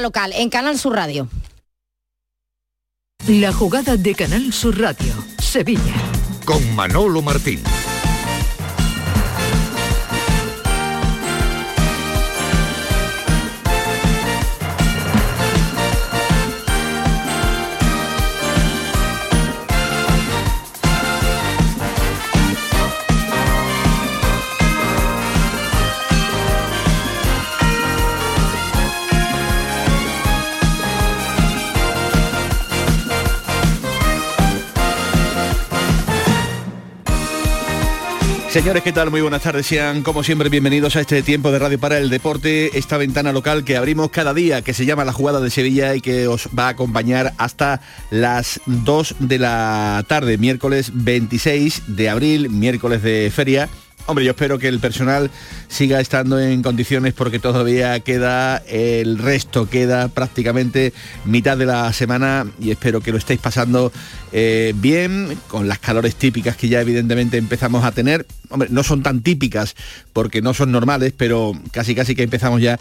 local en Canal Sur Radio. La jugada de Canal Sur Radio, Sevilla. Con Manolo Martín. Señores, ¿qué tal? Muy buenas tardes. Sean, como siempre, bienvenidos a este tiempo de Radio para el Deporte, esta ventana local que abrimos cada día, que se llama La Jugada de Sevilla y que os va a acompañar hasta las 2 de la tarde, miércoles 26 de abril, miércoles de feria Hombre, yo espero que el personal siga estando en condiciones porque todavía queda el resto, queda prácticamente mitad de la semana y espero que lo estéis pasando eh, bien, con las calores típicas que ya evidentemente empezamos a tener. Hombre, no son tan típicas porque no son normales, pero casi casi que empezamos ya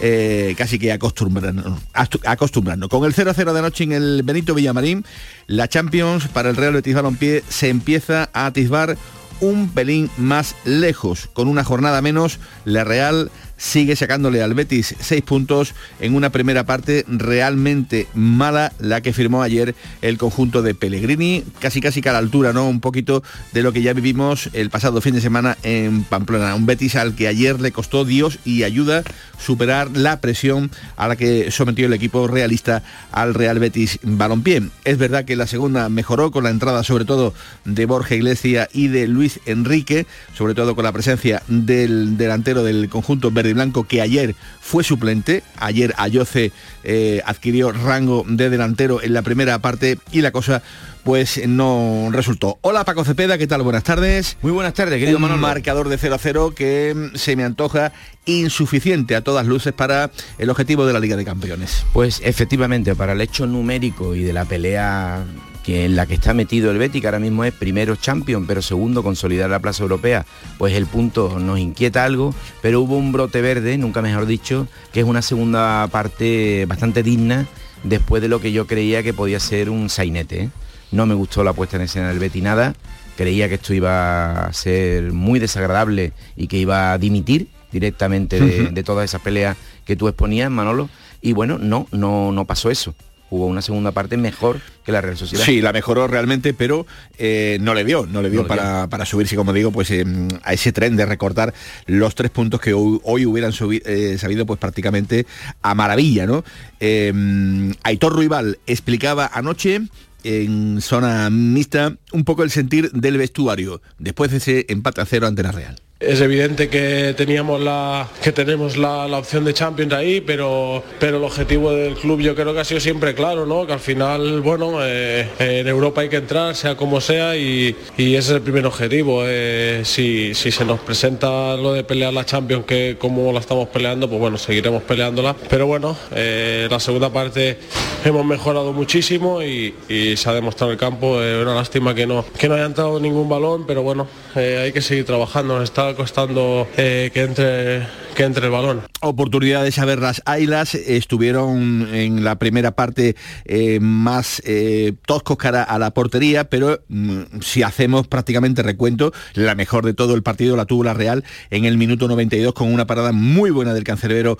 eh, casi que acostumbrarnos, acostumbrarnos. Con el 0-0 de anoche en el Benito Villamarín, la Champions para el Real Betis Balompié se empieza a atisbar un pelín más lejos. Con una jornada menos, la Real sigue sacándole al Betis seis puntos en una primera parte realmente mala la que firmó ayer el conjunto de Pellegrini, casi casi que a la altura, ¿no? Un poquito de lo que ya vivimos el pasado fin de semana en Pamplona. Un Betis al que ayer le costó Dios y ayuda superar la presión a la que sometió el equipo realista al Real Betis Balompié. Es verdad que la segunda mejoró con la entrada sobre todo de Borja Iglesias y de Luis Enrique, sobre todo con la presencia del delantero del conjunto verde y blanco que ayer fue suplente. Ayer Ayoce eh, adquirió rango de delantero en la primera parte y la cosa pues no resultó. Hola Paco Cepeda, ¿qué tal? Buenas tardes. Muy buenas tardes, querido Un marcador de 0 a 0 que mm, se me antoja insuficiente a todas luces para el objetivo de la Liga de Campeones. Pues efectivamente, para el hecho numérico y de la pelea que en la que está metido el Betis, que ahora mismo es primero champion, pero segundo consolidar la plaza europea, pues el punto nos inquieta algo, pero hubo un brote verde, nunca mejor dicho, que es una segunda parte bastante digna después de lo que yo creía que podía ser un sainete. ¿eh? No me gustó la puesta en escena del Betty nada. Creía que esto iba a ser muy desagradable y que iba a dimitir directamente de, todas esas peleas que tú exponías, Manolo. Y bueno, no, no, no pasó eso hubo una segunda parte mejor que la Real Sociedad. Sí, la mejoró realmente, pero eh, no le dio, no le dio, para, subirse, como digo, pues em, a ese tren de recortar los tres puntos que hoy, hubieran eh, sabido pues prácticamente a maravilla, ¿no? Em, Aitor Ruibal explicaba anoche en zona mixta un poco el sentir del vestuario después de ese empate a cero ante la Real. Es evidente que teníamos la que tenemos la, opción de Champions ahí, pero pero el objetivo del club yo creo que ha sido siempre claro, ¿no? Que al final, bueno, eh, en Europa hay que entrar, sea como sea, y, ese es el primer objetivo. Eh, si, se nos presenta lo de pelear la Champions, que como la estamos peleando, pues bueno, seguiremos peleándola. Pero bueno, eh, la segunda parte hemos mejorado muchísimo y, se ha demostrado el campo. Una lástima que no que no haya entrado ningún balón, pero bueno, hay que seguir trabajando. está costando eh, que entre que entre el balón. Oportunidades a ver las Ailas estuvieron en la primera parte eh, más eh, toscos cara a la portería, pero mm, si hacemos prácticamente recuento, la mejor de todo el partido la tuvo la Real en el minuto 92 con una parada muy buena del cancerbero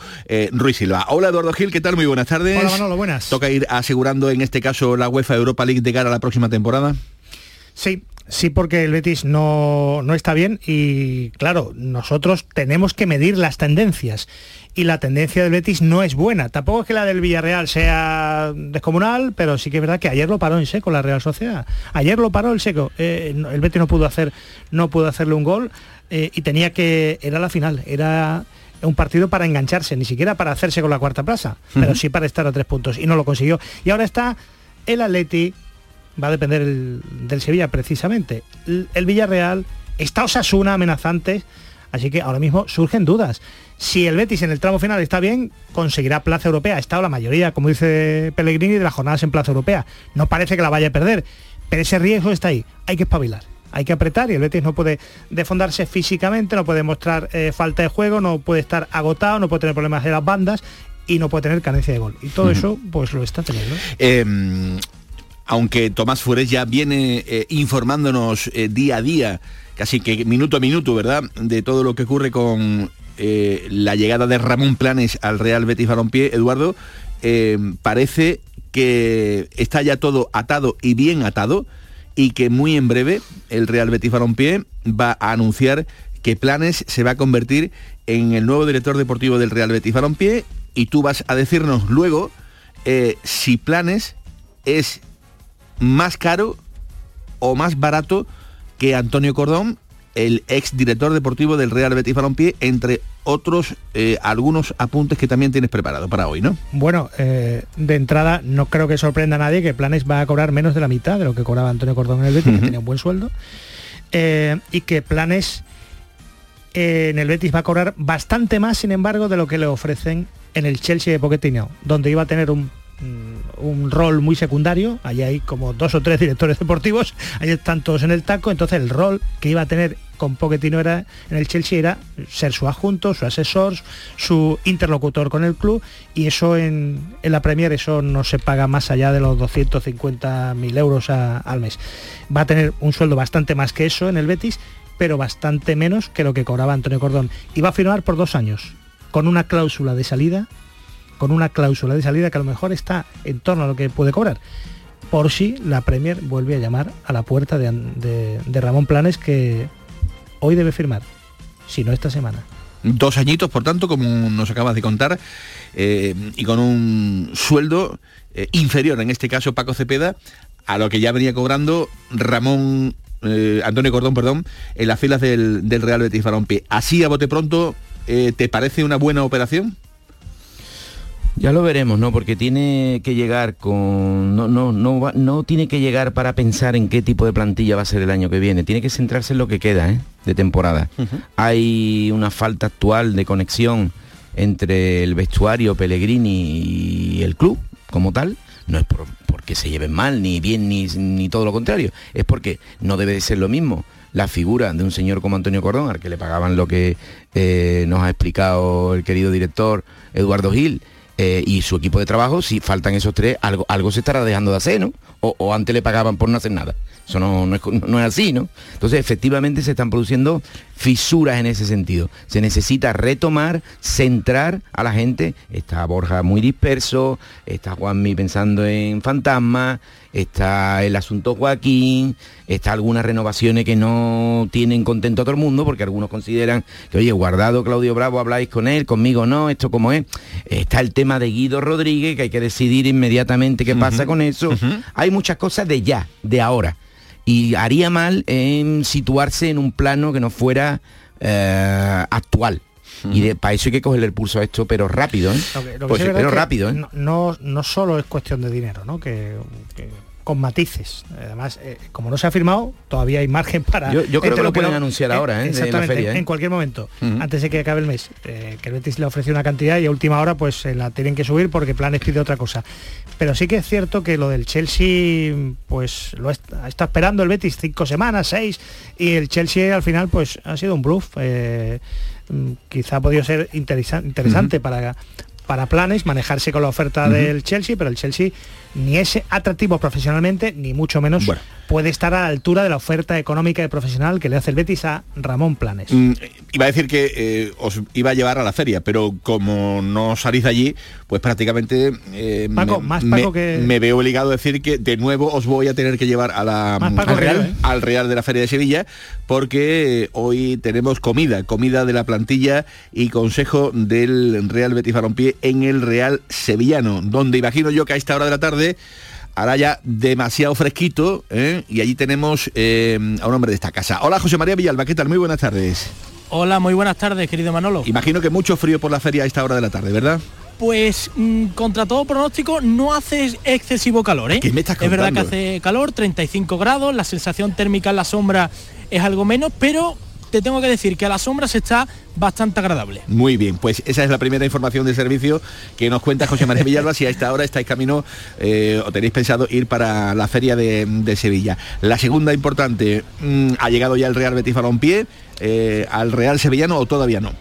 Ruiz Silva. Hola Eduardo Gil, ¿qué tal? Muy buenas tardes. Hola Manolo, buenas. Toca ir asegurando en este caso la UEFA Europa League de cara a la próxima temporada. Sí, Sí, porque el Betis no, está bien y claro, nosotros tenemos que medir las tendencias y la tendencia del Betis no es buena. Tampoco es que la del Villarreal sea descomunal, pero sí que es verdad que ayer lo paró en seco la Real Sociedad. Ayer lo paró el seco. Eh, el Betis no pudo hacer, no pudo hacerle un gol eh, y tenía que era la final, era un partido para engancharse, ni siquiera para hacerse con la cuarta plaza, pero sí para estar a tres puntos y no lo consiguió. Y ahora está el Atleti va a depender del Sevilla precisamente. El, Villarreal está Osasuna amenazante, así que ahora mismo surgen dudas. Si el Betis en el tramo final está bien, conseguirá plaza europea. Ha estado la mayoría, como dice Pellegrini, de las jornadas en plaza europea. No parece que la vaya a perder, pero ese riesgo está ahí. Hay que espabilar. Hay que apretar y el Betis no puede defondarse físicamente, no puede mostrar eh, falta de juego, no puede estar agotado, no puede tener problemas de las bandas y no puede tener carencia de gol. Y todo eso pues lo está teniendo. Eh, aunque Tomás Fures ya viene eh, informándonos eh, día a día, casi que minuto a minuto, ¿verdad?, de todo lo que ocurre con eh, la llegada de Ramón Planes al Real Betis Balompié, Eduardo, parece que está ya todo atado y bien atado y que muy en breve el Real Betis Balompié va a anunciar que Planes se va a convertir en el nuevo director deportivo del Real Betis Balompié y tú vas a decirnos luego si Planes es más caro o más barato que Antonio Cordón, el ex director deportivo del Real Betis Balompié, entre otros eh, algunos apuntes que también tienes preparado para hoy, ¿no? Bueno, eh, de entrada no creo que sorprenda a nadie que Planes va a cobrar menos de la mitad de lo que cobraba Antonio Cordón en el Betis, que tenía un buen sueldo, eh, y que Planes en el Betis va a cobrar bastante más, sin embargo, de lo que le ofrecen en el Chelsea de Pochettino, donde iba a tener un, mm, un rol muy secundario, allí hay como dos o tres directores deportivos, ahí están todos en el taco, entonces el rol que iba a tener con Pochettino era en el Chelsea era ser su adjunto, su asesor, su interlocutor con el club y eso en, la Premier eso no se paga más allá de los 250.000 euros al mes. Va a tener un sueldo bastante más que eso en el Betis, pero bastante menos que lo que cobraba Antonio Cordón. Y va a firmar por dos años, con una cláusula de salida, con una cláusula de salida que a lo mejor está en torno a lo que puede cobrar. Por si la Premier vuelve a llamar a la puerta de, Ramón Planes que hoy debe firmar, si no esta semana. Dos añitos, por tanto, como nos acabas de contar, eh, y con un sueldo eh, inferior, en este caso Paco Cepeda, a lo que ya venía cobrando Ramón, eh, Antonio Cordón, perdón, en las filas del, Real Betis Balompié. Así a bote pronto, ¿te parece una buena operación? Ya lo veremos, ¿no? Porque tiene que llegar con. No, no, no, va- no tiene que llegar para pensar en qué tipo de plantilla va a ser el año que viene. Tiene que centrarse en lo que queda, ¿eh? De temporada. Hay una falta actual de conexión entre el vestuario Pellegrini y el club como tal. No es por- porque se lleven mal, ni bien, ni, ni todo lo contrario. Es porque no debe de ser lo mismo la figura de un señor como Antonio Cordón, al que le pagaban lo que eh, nos ha explicado el querido director Eduardo Gil, eh, y su equipo de trabajo, si faltan esos tres, algo, algo se estará dejando de hacer, ¿no? O, antes le pagaban por no hacer nada. Eso no, no es así, ¿no? Entonces, efectivamente, se están produciendo fisuras en ese sentido. Se necesita retomar, centrar a la gente. Está Borja muy disperso, está Juanmi pensando en fantasmas, está el asunto Joaquín, está algunas renovaciones que no tienen contento a todo el mundo, porque algunos consideran que, oye, guardado Claudio Bravo, habláis con él, conmigo no, esto como es. Está el tema de Guido Rodríguez, que hay que decidir inmediatamente qué pasa con eso. Hay muchas cosas de ya, de ahora. Y haría mal en situarse en un plano que no fuera eh, actual. Y de, para eso hay que cogerle el pulso a esto, pero rápido, ¿eh? Lo que- lo que Pues sí pero rápido, ¿eh? No, no, solo es cuestión de dinero, ¿no? Que, que con matices. Además, eh, como no se ha firmado, todavía hay margen para... Yo- yo creo que lo pueden anunciar ahora, ¿eh? en la Exactamente, feria, en cualquier momento, antes de que acabe el mes. que el Betis le ofreció una cantidad y a última hora pues se la tienen que subir porque Planes pide otra cosa. Pero sí que es cierto que lo del Chelsea, pues lo está, está esperando el Betis cinco semanas, seis, y el Chelsea al final pues ha sido un bluff. Mm, quizá ha podido ser interesa- interesante para para planes, manejarse con la oferta del Chelsea, pero el Chelsea ni es atractivo profesionalmente, ni mucho menos Bueno. puede estar a la altura de la oferta económica y profesional que le hace el Betis a Ramón Planes. Mm, iba a decir que eh, os iba a llevar a la feria, pero como no salís de allí, pues prácticamente eh, Paco, me, más me- Paco que- me veo obligado a decir que de nuevo os voy a tener que llevar a la, al, Real, ¿eh? al Real de la Feria de Sevilla, porque eh, hoy tenemos comida, comida de la plantilla y consejo del Real Betis Balompié en el Real Sevillano, donde imagino yo que a esta hora de la tarde hará ya demasiado fresquito ¿eh? y allí tenemos eh, a un hombre de esta casa. Hola José María Villalba, ¿qué tal? Muy buenas tardes. Hola, muy buenas tardes, querido Manolo. Imagino que mucho frío por la feria a esta hora de la tarde, ¿verdad? Pues mm, contra todo pronóstico no hace excesivo calor, ¿eh? ¿Qué me estás es verdad que hace calor, 35 grados, la sensación térmica en la sombra es algo menos, pero te tengo que decir que a la sombra se está bastante agradable. Muy bien, pues esa es la primera información de servicio que nos cuenta José María Villalba si a esta hora estáis camino eh, o tenéis pensado ir para la feria de, de Sevilla. La segunda importante, mm, ¿ha llegado ya el Real Betis Balompié eh, al Real Sevillano o todavía no?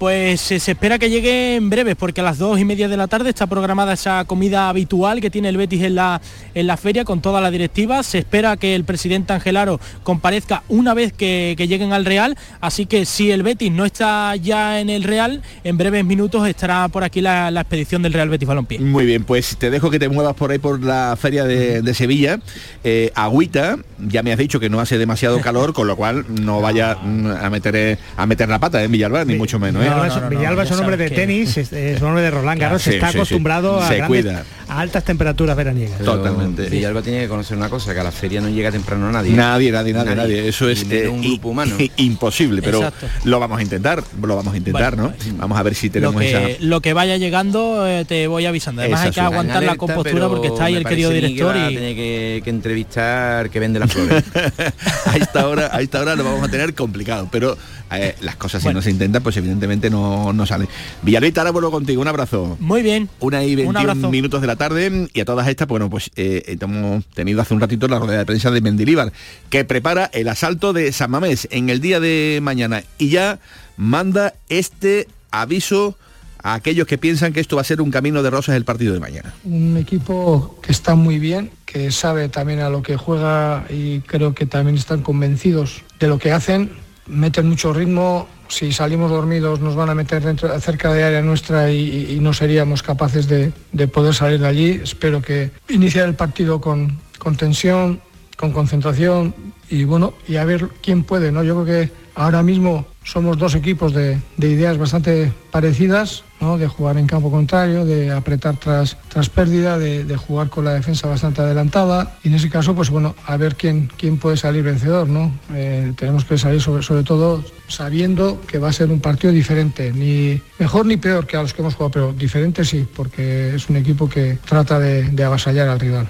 Pues eh, se espera que llegue en breves, porque a las dos y media de la tarde está programada esa comida habitual que tiene el Betis en la, en la feria con toda la directiva. Se espera que el presidente Angelaro comparezca una vez que, que lleguen al Real, así que si el Betis no está ya en el Real, en breves minutos estará por aquí la, la expedición del Real Betis Balompié. Muy bien, pues te dejo que te muevas por ahí por la feria de, de Sevilla. Eh, agüita, ya me has dicho que no hace demasiado calor, con lo cual no vaya a meter eh, a meter la pata en Villalba, ni mucho menos. ¿eh? Villalba, es- no, no, no, Villalba es ya un hombre de tenis, es, es un hombre de Roland Garros, Sí, está sí, sí. acostumbrado a, Se grandes- cuida. a altas temperaturas veraniegas. Pero Totalmente. Villalba tiene que conocer una cosa, que a la feria no llega temprano nadie. Nadie, nadie, nadie, nadie. Eso es eh, un grupo humano. imposible, pero Exacto. lo vamos a intentar, lo vamos a intentar, Bueno, ¿no? Vamos a ver si Lo tenemos que, esa. lo que vaya llegando eh, te voy avisando. Además Esa hay que aguantar la compostura porque está ahí el querido a que director a y que, que entrevistar que vende las flores. a esta hora, a esta hora lo vamos a tener complicado, pero eh, las cosas si no se intentan, pues evidentemente no, no salen. Villalita, ahora vuelvo contigo, un abrazo. muy bien. Una y Un 21 abrazo. minutos de la tarde y a todas estas, bueno, pues eh, hemos tenido hace un ratito la rueda de prensa de Mendilíbar, que prepara el asalto de San Mamés en el día de mañana y ya manda este aviso a aquellos que piensan que esto va a ser un camino de rosas el partido de mañana. Un equipo que está muy bien, que sabe también a lo que juega y creo que también están convencidos de lo que hacen. Meten mucho ritmo. Si salimos dormidos nos van a meter dentro, cerca de área nuestra y, no seríamos capaces de, de poder salir de allí. Espero que iniciar el partido con, con tensión, con concentración y bueno, y a ver quién puede, ¿no? Yo creo que ahora mismo somos dos equipos de, de ideas bastante parecidas, De jugar en campo contrario, de apretar tras, tras pérdida, de, jugar con la defensa bastante adelantada. Y en ese caso, pues bueno, a ver quién, quién puede salir vencedor, ¿no? Eh, tenemos que salir sobre, sobre todo sabiendo que va a ser un partido diferente, ni mejor ni peor que a los que hemos jugado, pero diferente sí, porque es un equipo que trata de, de avasallar al rival.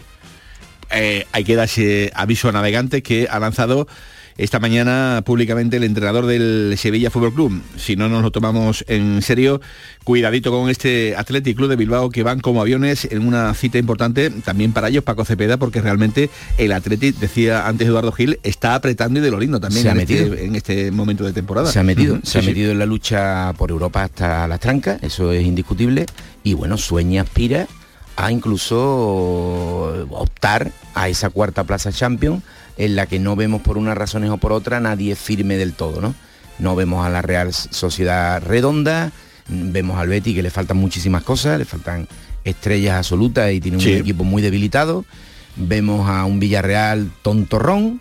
Eh, hay que dar ese aviso a navegantes que ha lanzado esta mañana públicamente el entrenador del Sevilla Fútbol Club. Si no nos lo tomamos en serio, cuidadito con este Athletic Club de Bilbao que van como aviones en una cita importante también para ellos, Paco Cepeda, porque realmente el Athletic, decía antes Eduardo Gil, está apretando y de lo lindo también Se ha en, metido. este, en este momento de temporada. Se ha metido, se ha sí. metido en la lucha por Europa hasta las trancas, eso es indiscutible. Y bueno, sueña, aspira a incluso optar a esa cuarta plaza Champions, en la que no vemos por unas razones o por otras nadie firme del todo, ¿no? No vemos a la Real Sociedad redonda, vemos al Betty que le faltan muchísimas cosas, le faltan estrellas absolutas y tiene Sí. un equipo muy debilitado. Vemos a un Villarreal tontorrón,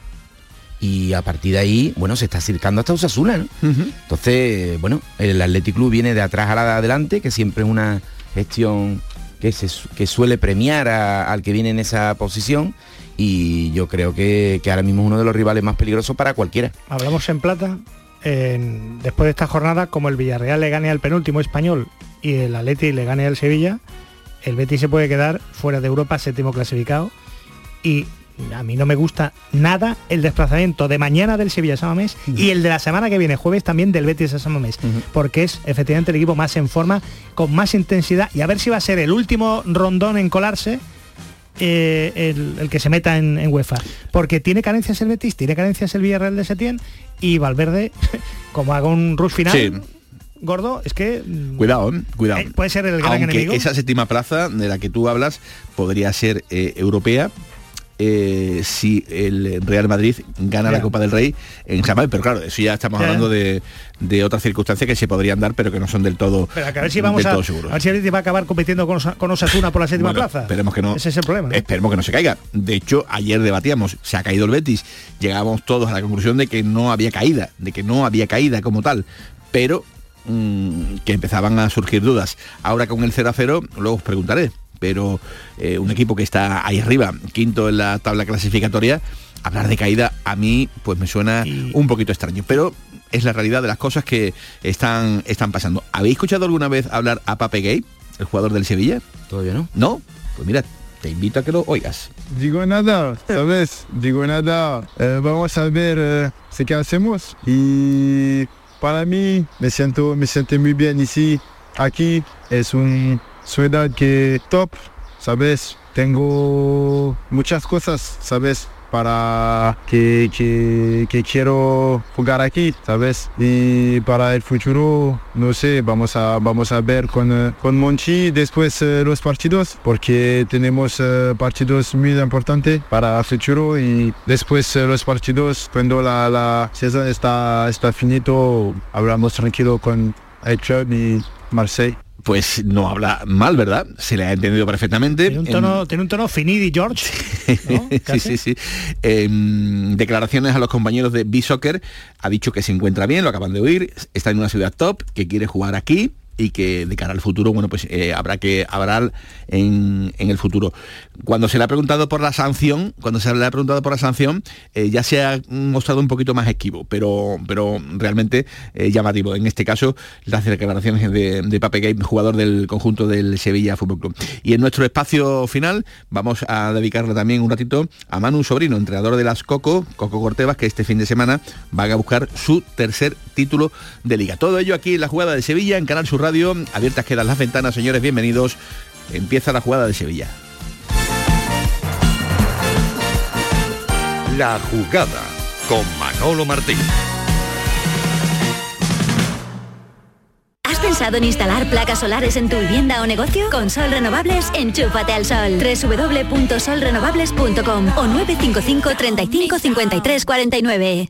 y a partir de ahí, bueno, se está acercando hasta Osasuna, ¿no? Entonces, bueno, el Athletic Club viene de atrás a la de adelante, que siempre es una gestión que, se, que suele premiar a- al que viene en esa posición y yo creo que, que ahora mismo es uno de los rivales más peligrosos para cualquiera. Hablamos en plata, después de esta jornada, como el Villarreal le gane al penúltimo español y el Atleti le gane al Sevilla, el Betis se puede quedar fuera de Europa séptimo clasificado y a mí no me gusta nada el desplazamiento de mañana del Sevilla a San Mamés y el de la semana que viene, jueves también del Betis a San Mamés, porque es efectivamente el equipo más en forma, con más intensidad y a ver si va a ser el último rondón en colarse eh, el, el que se meta en, en UEFA. Porque tiene carencias el Betis, tiene carencias el Villarreal de Setién y Valverde, como haga un rush final Sí. gordo, es que mm, Cuidado, ¿eh? cuidado. eh, puede ser el gran Aunque enemigo. esa séptima plaza de la que tú hablas podría ser eh, europea eh, si el Real Madrid gana la. Copa del Rey en Mamés. pero claro, eso ya estamos hablando de, de otras circunstancias que se podrían dar, pero que no son del todo, Pero a ver si vamos a, a ver si el va a acabar compitiendo con, Osa- con Osasuna por la séptima Bueno, plaza. Esperemos que no. Ese es el problema. ¿no? Esperemos que no se caiga. De hecho, ayer debatíamos, se ha caído el Betis. Llegamos todos a la conclusión de que no había caída, de que no había caída como tal. Pero mm, que empezaban a surgir dudas. Ahora con el 0 a 0, luego os preguntaré. Pero eh, un equipo que está ahí arriba, quinto en la tabla clasificatoria, hablar de caída a mí pues me suena Y- un poquito extraño. Pero es la realidad de las cosas que están, están pasando. ¿Habéis escuchado alguna vez hablar a Pape Gay, el jugador del Sevilla? Todavía no. ¿No? Pues mira, te invito a que lo oigas. Digo nada, ¿sabes? Digo nada. Eh, vamos a ver eh, ce que hacemos. Y para mí me siento, me siento muy bien ici, aquí. Es una ciudad que top, ¿sabes? Tengo muchas cosas, ¿sabes? para que, que, quiero jugar aquí, ¿sabes? Y para el futuro, no sé, vamos a, vamos a ver con, eh, con Monchi después eh, los partidos, porque tenemos eh, partidos muy importantes para el futuro y después los partidos, cuando la, la sesión está, está finito, hablamos tranquilo con el club y Marseille. Pues no habla mal, ¿verdad? Se le ha entendido perfectamente. Tiene un tono, tiene un tono Finidi George. ¿no? sí, sí, sí. Em, declaraciones a los compañeros de B-Soccer. Ha dicho que se encuentra bien, lo acaban de oír. Está en una ciudad top, que quiere jugar aquí y que de cara al futuro, bueno, pues eh, habrá que hablar en, en el futuro. Cuando se le ha preguntado por la sanción, cuando se le ha preguntado por la sanción, eh, ya se ha mostrado un poquito más esquivo, pero, pero realmente eh, llamativo. En este caso, las declaraciones de, de Pape Gay, jugador del conjunto del Sevilla Fútbol Club. Y en nuestro espacio final vamos a dedicarle también un ratito a Manu Sobrino, entrenador de las Coco, Coco Cortevas, que este fin de semana va a buscar su tercer título de liga. Todo ello aquí en la jugada de Sevilla, en Canal Sur. Abiertas quedan las ventanas, señores, bienvenidos. Empieza la jugada de Sevilla. La jugada con Manolo Martín. ¿Has pensado en instalar placas solares en tu vivienda o negocio? Con Sol Renovables, enchúfate al sol. www.solrenovables.com o 955 35 53 49.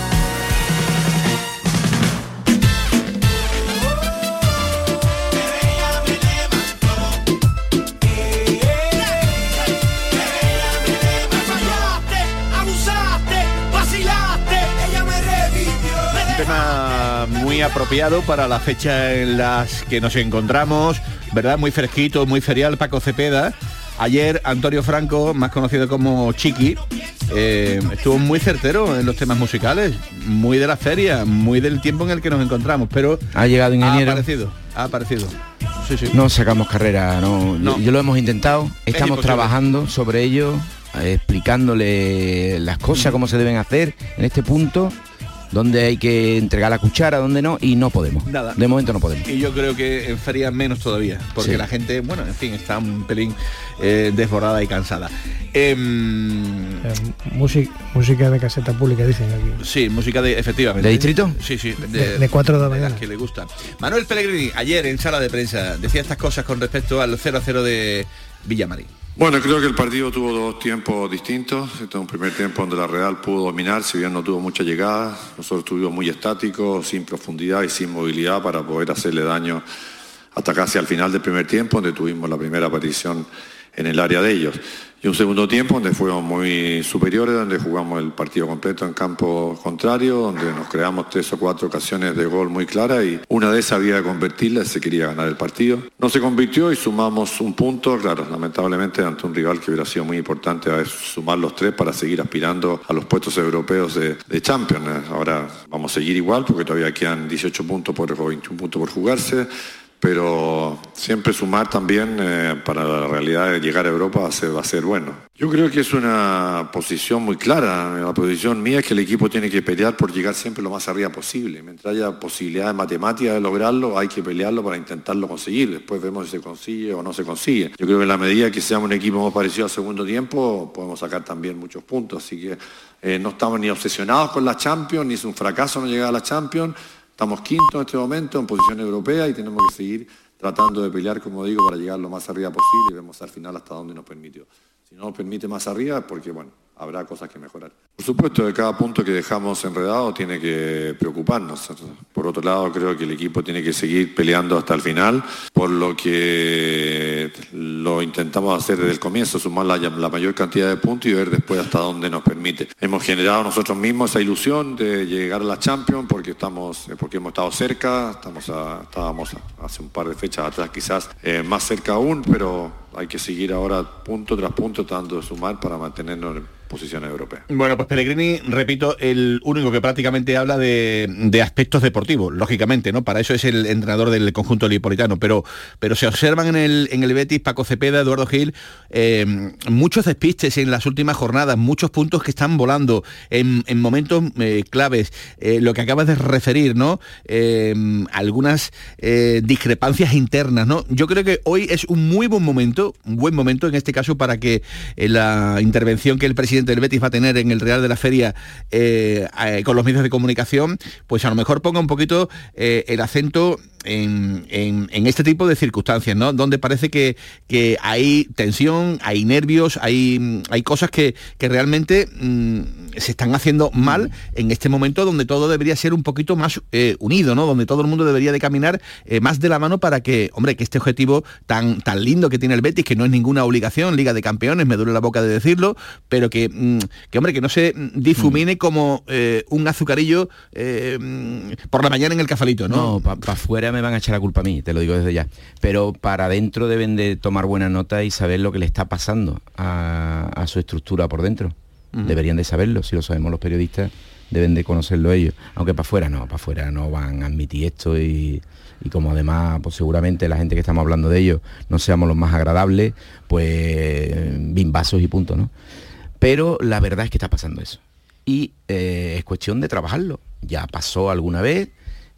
Muy apropiado para la fecha en las que nos encontramos, ¿verdad? Muy fresquito, muy ferial, Paco Cepeda. Ayer Antonio Franco, más conocido como Chiqui, eh, estuvo muy certero en los temas musicales, muy de la feria, muy del tiempo en el que nos encontramos, pero Ha llegado ingeniero. ha aparecido, ha aparecido. Sí, sí. No sacamos carrera, no. No. Yo lo hemos intentado, estamos trabajando sobre ello, explicándole las cosas, cómo se deben hacer en este punto, donde hay que entregar la cuchara, donde no, y no podemos. Nada. De momento no podemos. Y yo creo que en feria menos todavía, porque Sí. la gente, bueno, en fin, está un pelín eh, desbordada y cansada. Em, Eh, música, música de caseta pública, dicen aquí. Sí, música de, efectivamente. ¿De distrito? Sí, sí. De- de cuatro de la las que le gusta. Manuel Pellegrini, ayer en sala de prensa, decía estas cosas con respecto al 0 a 0 de Villamarín. Bueno, creo que el partido tuvo dos tiempos distintos. Este es un primer tiempo donde la Real pudo dominar, si bien no tuvo mucha llegada. Nosotros estuvimos muy estáticos, sin profundidad y sin movilidad para poder hacerle daño hasta casi al final del primer tiempo, donde tuvimos la primera aparición en el área de ellos. Y un segundo tiempo donde fuimos muy superiores, donde jugamos el partido completo en campo contrario, donde nos creamos tres o cuatro ocasiones de gol muy claras y una de esas había que convertirla se quería ganar el partido. No se convirtió y sumamos un punto, claro, lamentablemente ante un rival que hubiera sido muy importante a sumar los tres para seguir aspirando a los puestos europeos de, de Champions. Ahora vamos a seguir igual porque todavía quedan 18 puntos por, o 21 puntos por jugarse pero siempre sumar también eh, para la realidad de llegar a Europa va a, ser, va a ser bueno. Yo creo que es una posición muy clara. La posición mía es que el equipo tiene que pelear por llegar siempre lo más arriba posible. Mientras haya posibilidades matemáticas de lograrlo, hay que pelearlo para intentarlo conseguir. Después vemos si se consigue o no se consigue. Yo creo que en la medida que seamos un equipo más parecido al segundo tiempo, podemos sacar también muchos puntos. Así que eh, no estamos ni obsesionados con la Champions, ni es un fracaso no llegar a la Champions Estamos quinto en este momento en posición europea y tenemos que seguir tratando de pelear, como digo, para llegar lo más arriba posible y vemos al final hasta dónde nos permitió. Si no nos permite más arriba porque, bueno, habrá cosas que mejorar. Por supuesto, de cada punto que dejamos enredado tiene que preocuparnos. Por otro lado, creo que el equipo tiene que seguir peleando hasta el final, por lo que lo intentamos hacer desde el comienzo, sumar la, mayor cantidad de puntos y ver después hasta dónde nos permite. Hemos generado nosotros mismos esa ilusión de llegar a la Champions porque, estamos, porque hemos estado cerca, estamos estábamos hace un par de fechas atrás quizás eh, más cerca aún, pero hay que seguir ahora punto tras punto tratando de sumar para mantenernos en posición europea. Bueno, pues Pellegrini, repito, el único que prácticamente habla de, aspectos deportivos, lógicamente, ¿no? Para eso es el entrenador del conjunto lipolitano, pero, pero se observan en el, en el Betis, Paco Cepeda, Eduardo Gil, eh, muchos despistes en las últimas jornadas, muchos puntos que están volando en, momentos eh, claves, eh, lo que acabas de referir, ¿no? algunas discrepancias internas, ¿no? Yo creo que hoy es un muy buen momento, un buen momento en este caso para que la intervención que el presidente del Betis va a tener en el Real de la Feria eh, eh, con los medios de comunicación, pues a lo mejor ponga un poquito eh, el acento en, este tipo de circunstancias, ¿no? Donde parece que, que hay tensión, hay nervios, hay, hay cosas que, que realmente mm, se están haciendo mal en este momento donde todo debería ser un poquito más unido, ¿no? Donde todo el mundo debería de caminar más de la mano para que, hombre, que este objetivo tan, tan lindo que tiene el Betis, que no es ninguna obligación, Liga de Campeones, me duele la boca de decirlo, pero que Mm, que, hombre, que no se difumine como eh, un azucarillo eh, mm, por la mañana en el cafalito, ¿no? No, para me van a echar la culpa a mí, te lo digo desde ya. Pero para adentro deben de tomar buena nota y saber lo que le está pasando a, su estructura por dentro. Deberían de saberlo, si lo sabemos los periodistas, deben de conocerlo ellos. Aunque para afuera no, para afuera no van a admitir esto y, como además pues seguramente la gente que estamos hablando de ellos no seamos los más agradables, pues bimbazos y punto, ¿no? Pero la verdad es que está pasando eso. Y eh, es cuestión de trabajarlo. Ya pasó alguna vez,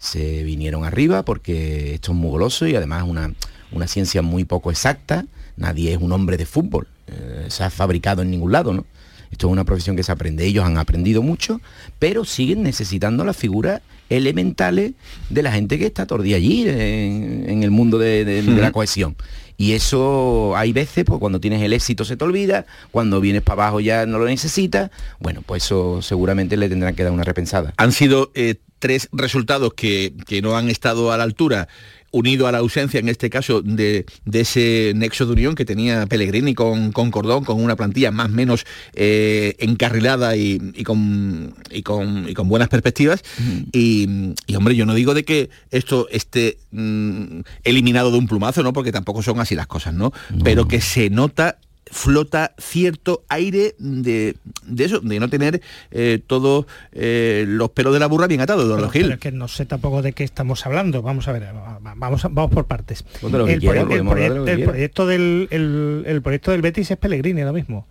se vinieron arriba porque esto es muy goloso y además una, una ciencia muy poco exacta. Nadie es un hombre de fútbol, eh, se ha fabricado en ningún lado, ¿no? Esto es una profesión que se aprende, ellos han aprendido mucho, pero siguen necesitando las figuras elementales de la gente que está todavía allí en, el mundo de la cohesión. Y eso hay veces, pues cuando tienes el éxito se te olvida, cuando vienes para abajo ya no lo necesitas. Bueno, pues eso seguramente le tendrán que dar una repensada. Han sido eh, tres resultados que, que no han estado a la altura unido a la ausencia, en este caso, de, ese nexo de unión que tenía Pellegrini con, con Cordón, con una plantilla más o menos eh, encarrilada y, con, y, con, y, con, buenas perspectivas. y, hombre, yo no digo de que esto esté mm, eliminado de un plumazo, ¿no? Porque tampoco son así las cosas, ¿no? Pero que se nota flota cierto aire de, eso, de no tener eh, todos eh, los pelos de la burra bien atados, don Gil. Pero es que no sé tampoco de qué estamos hablando. Vamos a ver, vamos, vamos por partes. El, proyecto del el, proyecto del Betis es Pellegrini ahora mismo.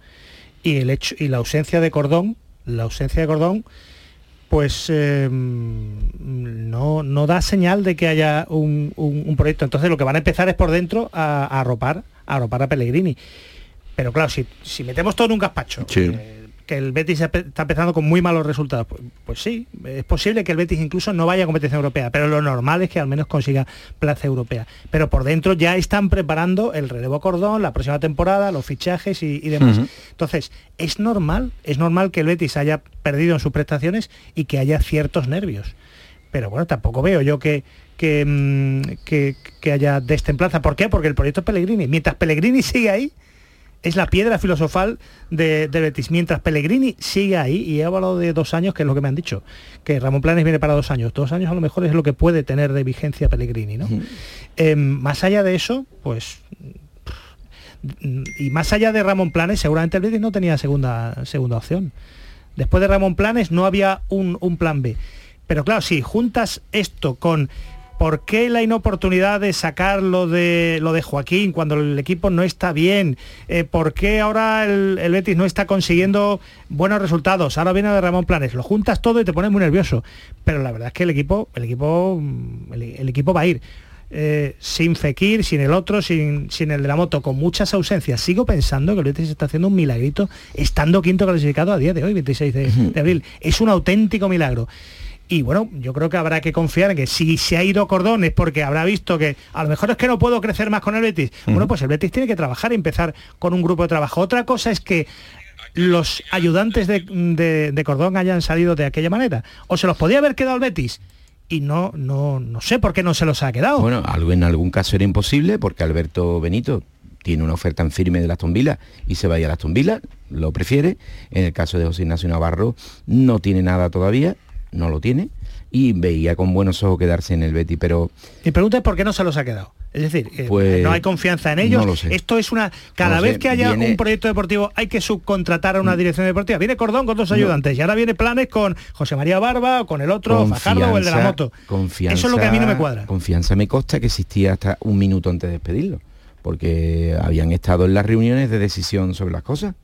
Y el hecho y la ausencia de Cordón, la ausencia de Cordón, pues em, no, no da señal de que haya un, proyecto. Entonces lo que van a empezar es por dentro a, a arropar, a arropar a Pellegrini. Pero claro, si, si metemos todo en un gazpacho, eh, que el Betis está empezando con muy malos resultados, pues, pues, sí, es posible que el Betis incluso no vaya a competencia europea, pero lo normal es que al menos consiga plaza europea. Pero por dentro ya están preparando el relevo cordón, la próxima temporada, los fichajes y, demás. Entonces, es normal, es normal que el Betis haya perdido en sus prestaciones y que haya ciertos nervios. Pero bueno, tampoco veo yo que, que, mm, que, que haya destemplanza. ¿Por qué? Porque el proyecto Pellegrini. Mientras Pellegrini sigue ahí, es la piedra filosofal de, Betis. Mientras Pellegrini sigue ahí, y he hablado de dos años, que es lo que me han dicho, que Ramón Planes viene para dos años. Dos años a lo mejor es lo que puede tener de vigencia Pellegrini, ¿no? Em, más allá de eso, pues y más allá de Ramón Planes, seguramente el Betis no tenía segunda, segunda opción. Después de Ramón Planes no había un, un plan B. Pero claro, si juntas esto con ¿Por qué la inoportunidad de sacar lo de, lo de Joaquín cuando el equipo no está bien? Eh, ¿Por qué ahora el, el Betis no está consiguiendo buenos resultados? Ahora viene de Ramón Planes, lo juntas todo y te pones muy nervioso. Pero la verdad es que el equipo, el equipo, mm, el, el equipo va a ir. Eh, sin Fekir, sin el otro, sin, sin el de la moto, con muchas ausencias. Sigo pensando que el Betis está haciendo un milagrito estando quinto clasificado a día de hoy, 26 de, de abril. Es un auténtico milagro. Y bueno, yo creo que habrá que confiar en que si se ha ido Cordón es porque habrá visto que a lo mejor es que no puedo crecer más con el Betis. Bueno, pues el Betis tiene que trabajar y empezar con un grupo de trabajo. Otra cosa es que los ayudantes de, de- de Cordón hayan salido de aquella manera. O se los podía haber quedado el Betis. Y no, no, no sé por qué no se los ha quedado. Bueno, algo en algún caso era imposible porque Alberto Benito tiene una oferta en firme de Aston Villa y se vaya a Aston Villa, lo prefiere. En el caso de José Ignacio Navarro no tiene nada todavía, no lo tiene y veía con buenos ojos quedarse en el Betty, pero Mi pregunta es por qué no se los ha quedado. Es decir, eh, Pues, no hay confianza en ellos. no. Esto es una. Cada No vez sé, que haya viene- Mm. un proyecto deportivo hay que subcontratar a una dirección deportiva. Viene Cordón con dos ayudantes y ahora viene planes con José María Barba o con el otro, Fajardo o el de la moto. Confianza, Eso es lo que a mí no me cuadra. Confianza me consta que existía hasta un minuto antes de despedirlo, porque habían estado en las reuniones de decisión sobre las cosas.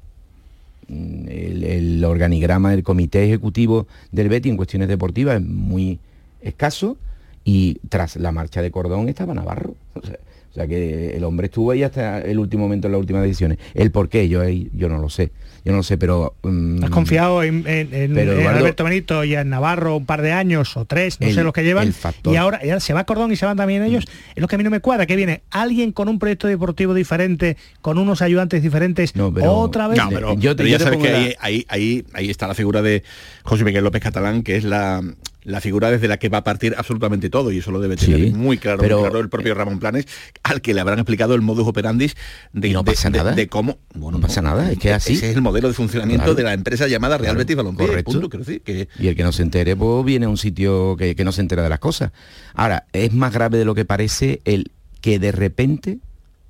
Mm, El, organigrama del comité ejecutivo del Betty en cuestiones deportivas es muy escaso y tras la marcha de Cordón estaba Navarro. O sea, que el hombre estuvo ahí hasta el último momento en las últimas decisiones. El por qué, yo, yo no lo sé. Yo no lo sé, pero... mm, Has confiado en, en- en- Pero, en Eduardo- Alberto Benito y en Navarro un par de años o tres, no El- sé los que llevan. Y ahora, y ahora se va Cordón y se van también ellos. Es lo que a mí no me cuadra, que viene alguien con un proyecto deportivo diferente, con unos ayudantes diferentes, otra vez. No, pero, pero ya sabes que ahí, ahí, ahí, ahí está la figura de José Miguel López Catalán, que es la, la figura desde la que va a partir absolutamente todo, y eso lo debe tener Sí, muy claro, pero- muy claro el propio Ramón Planes, al que le habrán explicado el modus operandis de, no de- pasa de- nada. de cómo... Bueno, no pasa nada, es que así. Ese es el modelo de funcionamiento Claro. de la empresa llamada Real Betis Balompié, correcto. punto, decir, que Y el que no se entere, pues viene a un sitio que, que no se entera de las cosas. Ahora, es más grave de lo que parece el que de repente,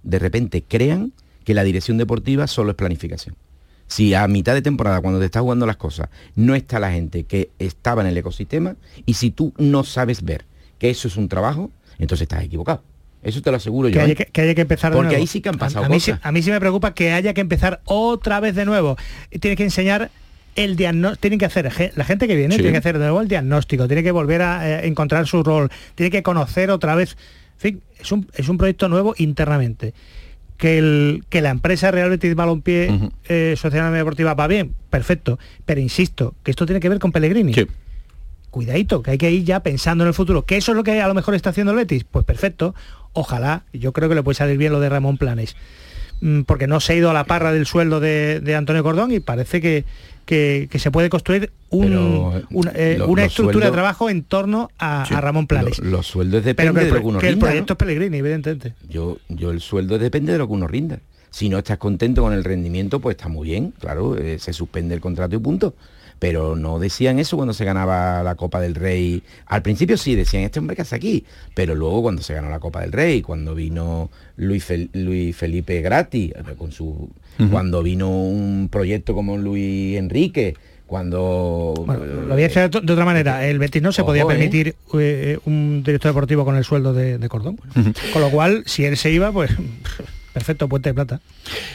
de repente crean que la dirección deportiva solo es planificación. Si a mitad de temporada, cuando te estás jugando las cosas, no está la gente que estaba en el ecosistema, y si tú no sabes ver que eso es un trabajo, entonces estás equivocado. Eso te lo aseguro que yo. haya ¿eh? que, que haya que empezar de Porque nuevo. ahí sí que han pasado a, mí, sí- cosas. a mí sí me preocupa que haya que empezar otra vez de nuevo. Tiene que enseñar el diagnóstico, tienen que hacer, la gente que viene Sí. tiene que hacer de nuevo el diagnóstico, tiene que volver a eh, encontrar su rol, tiene que conocer otra vez. En fin, es un, es un proyecto nuevo internamente. Que, el, que la empresa Real Betis Balompié eh, Sociedad Deportiva va bien, perfecto. Pero insisto, que esto tiene que ver con Pellegrini. Cuidadito, que hay que ir ya pensando en el futuro. ¿Que eso es lo que a lo mejor está haciendo el Betis? Pues perfecto. Ojalá, yo creo que le puede salir bien lo de Ramón Planes. Mm, Porque no se ha ido a la parra del sueldo de, de Antonio Cordón y parece que, que- que se puede construir un- eh, lo- una estructura de trabajo en torno a, a Ramón Planes. Lo- los sueldos Pero dependen que el, de lo que uno que el rinda, ¿no? proyecto es Pellegrini, evidentemente. Yo, yo el sueldo depende de lo que uno rinda. Si no estás contento con el rendimiento, pues está muy bien, claro, eh, se suspende el contrato y punto. Pero no decían eso cuando se ganaba la Copa del Rey. Al principio sí decían, este hombre que hace aquí. Pero luego cuando se ganó la Copa del Rey, cuando vino Luis, Fel- Luis Felipe Gratis, eh, con su, Cuando vino un proyecto como Luis Enrique, cuando... Bueno, lo voy a decir de otra manera. El Betis no se Ojo, podía ¿eh? permitir eh, un director deportivo con el sueldo de, de Cordón. Con lo cual, si él se iba, pues perfecto, puente de plata.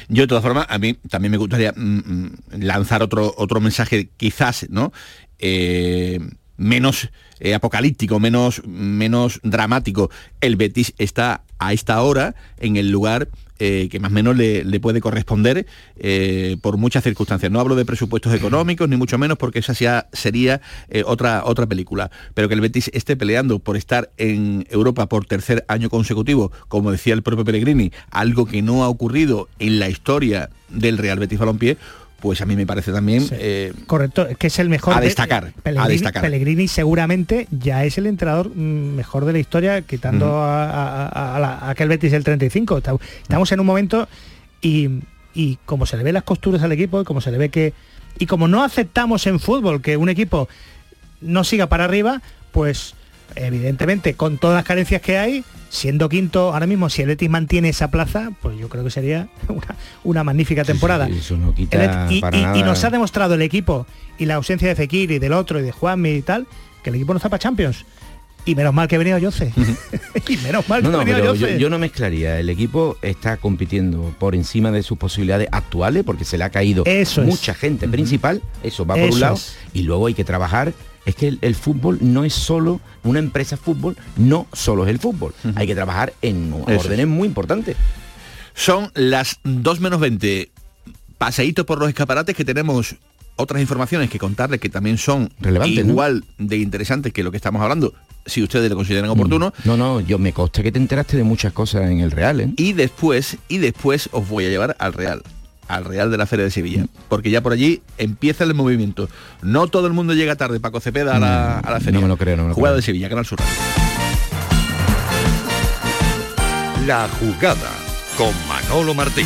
Yo de todas formas, a mí también me gustaría mm, mm, lanzar otro, otro mensaje, quizás, ¿no? Eh, menos eh, apocalíptico, menos, menos dramático. El Betis está a esta hora en el lugar eh, que más o menos le, puede corresponder eh, por muchas circunstancias. No hablo de presupuestos económicos, ni mucho menos, porque esa sea- sería eh, otra, otra película. Pero que el Betis esté peleando por estar en Europa por tercer año consecutivo, como decía el propio Pellegrini, algo que no ha ocurrido en la historia del Real Betis Balompié, pues a mí me parece también eh, Correcto, que es el mejor. A de- destacar, a Pellegrini, destacar. Pellegrini seguramente ya es el entrenador mm, mejor de la historia, quitando Ujú. a, a- a- a la- a aquel Betis del 35. Estamos- Estamos en un momento y, y como se le ve las costuras al equipo y como se le ve que... Y como no aceptamos en fútbol que un equipo no siga para arriba, pues evidentemente con todas las carencias que hay, siendo quinto ahora mismo, si el Betis mantiene esa plaza, pues yo creo que sería una, una magnífica temporada. Sí, eso no quita El Et- y, para y- y nada. nos ha demostrado el equipo y la ausencia de Fekir y del otro y de Juanmi y tal, que el equipo no está para Champions. Y menos mal que venía Yoce. y menos mal que No, no, venía pero yo, yo no mezclaría. El equipo está compitiendo por encima de sus posibilidades actuales porque se le ha caído Eso es. mucha gente principal. Eso va por Eso un lado. es. Y luego hay que trabajar. Es que el, el fútbol no es solo una empresa fútbol, no solo es el fútbol. Hay que trabajar en Eso órdenes muy importantes. Son las 2 menos 20. Paseíto por los escaparates que tenemos otras informaciones que contarles que también son Relevantes, ¿no? igual de interesantes que lo que estamos hablando, si ustedes lo consideran oportuno. No, no, yo me consta que te enteraste de muchas cosas en el Real, ¿eh? Y después, y después os voy a llevar al Real, al Real de la Feria de Sevilla, porque ya por allí empieza el movimiento. No todo el mundo llega tarde, Paco Cepeda, a la, a la feria. no me lo creo, no me lo Jugada creo. de Sevilla, Canal Sur. La jugada con Manolo Martín.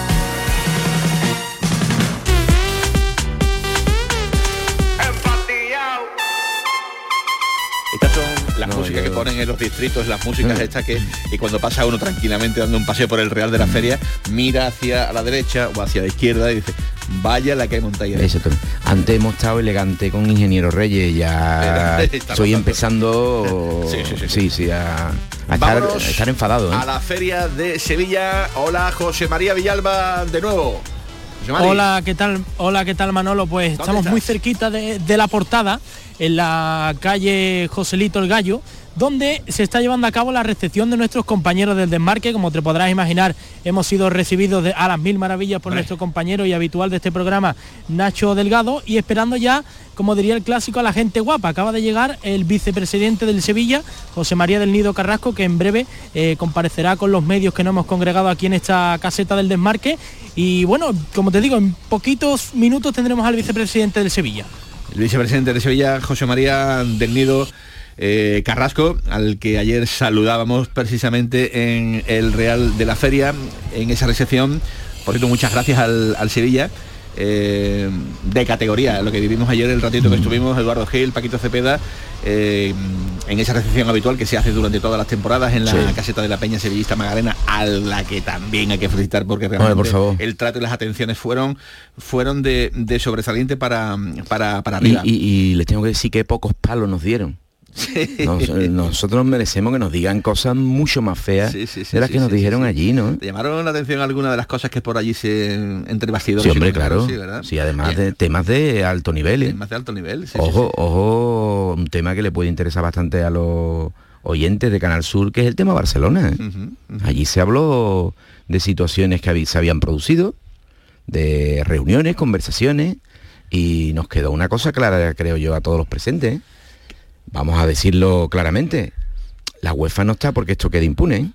Las No, músicas yo- que ponen en los distritos, las músicas Mm. estas que, y cuando pasa uno tranquilamente dando un paseo por el Real de la Feria, mira hacia la derecha o hacia la izquierda y dice, vaya la que hay montaña. Antes hemos estado elegante con Ingeniero Reyes, ya estoy empezando Sí, sí, sí, sí, sí, a, a estar, Vámonos a estar enfadado. ¿eh? A la Feria de Sevilla. Hola, José María Villalba, de nuevo. Hola, ¿qué tal? Hola, ¿qué tal Manolo? Pues estamos muy cerquita de, de la portada, en la calle Joselito el Gallo, donde se está llevando a cabo la recepción de nuestros compañeros del desmarque. Como te podrás imaginar, hemos sido recibidos de- a las mil maravillas por nuestro compañero y habitual de este programa, Nacho Delgado, y esperando ya, como diría el clásico, a la gente guapa. Acaba de llegar el vicepresidente del Sevilla, José María del Nido Carrasco, que en breve eh, comparecerá con los medios que nos hemos congregado aquí en esta caseta del desmarque. Y bueno, como te digo, en poquitos minutos tendremos al vicepresidente del Sevilla. El vicepresidente de Sevilla, José María del Nido eh, Carrasco, al que ayer saludábamos precisamente en el Real de la Feria, en esa recepción. Por cierto, muchas gracias al, al Sevilla. eh, de categoría, lo que vivimos ayer el ratito que estuvimos, Eduardo Gil, Paquito Cepeda, eh, en esa recepción habitual que se hace durante todas las temporadas en la Sí. caseta de la Peña Sevillista Magdalena, a la que también hay que felicitar porque realmente por favor. el trato y las atenciones fueron, fueron de, de sobresaliente para, para, para Y, arriba. y- y les tengo que decir que pocos palos nos dieron. Nos- nosotros merecemos que nos digan cosas mucho más feas Sí, de las que nos dijeron allí, ¿no? ¿Te llamaron la atención alguna de las cosas que por allí se entre bastidores? Sí, hombre, claro. Sí, además de temas de alto nivel. ¿eh? Más de alto nivel. ojo, ojo, un tema que le puede interesar bastante a los oyentes de Canal Sur, que es el tema Barcelona. ¿eh? Allí se habló de situaciones que se habían producido, de reuniones, conversaciones, y nos quedó una cosa clara, creo yo, a todos los presentes. Vamos a decirlo claramente. La UEFA no está porque esto quede impune. ¿eh?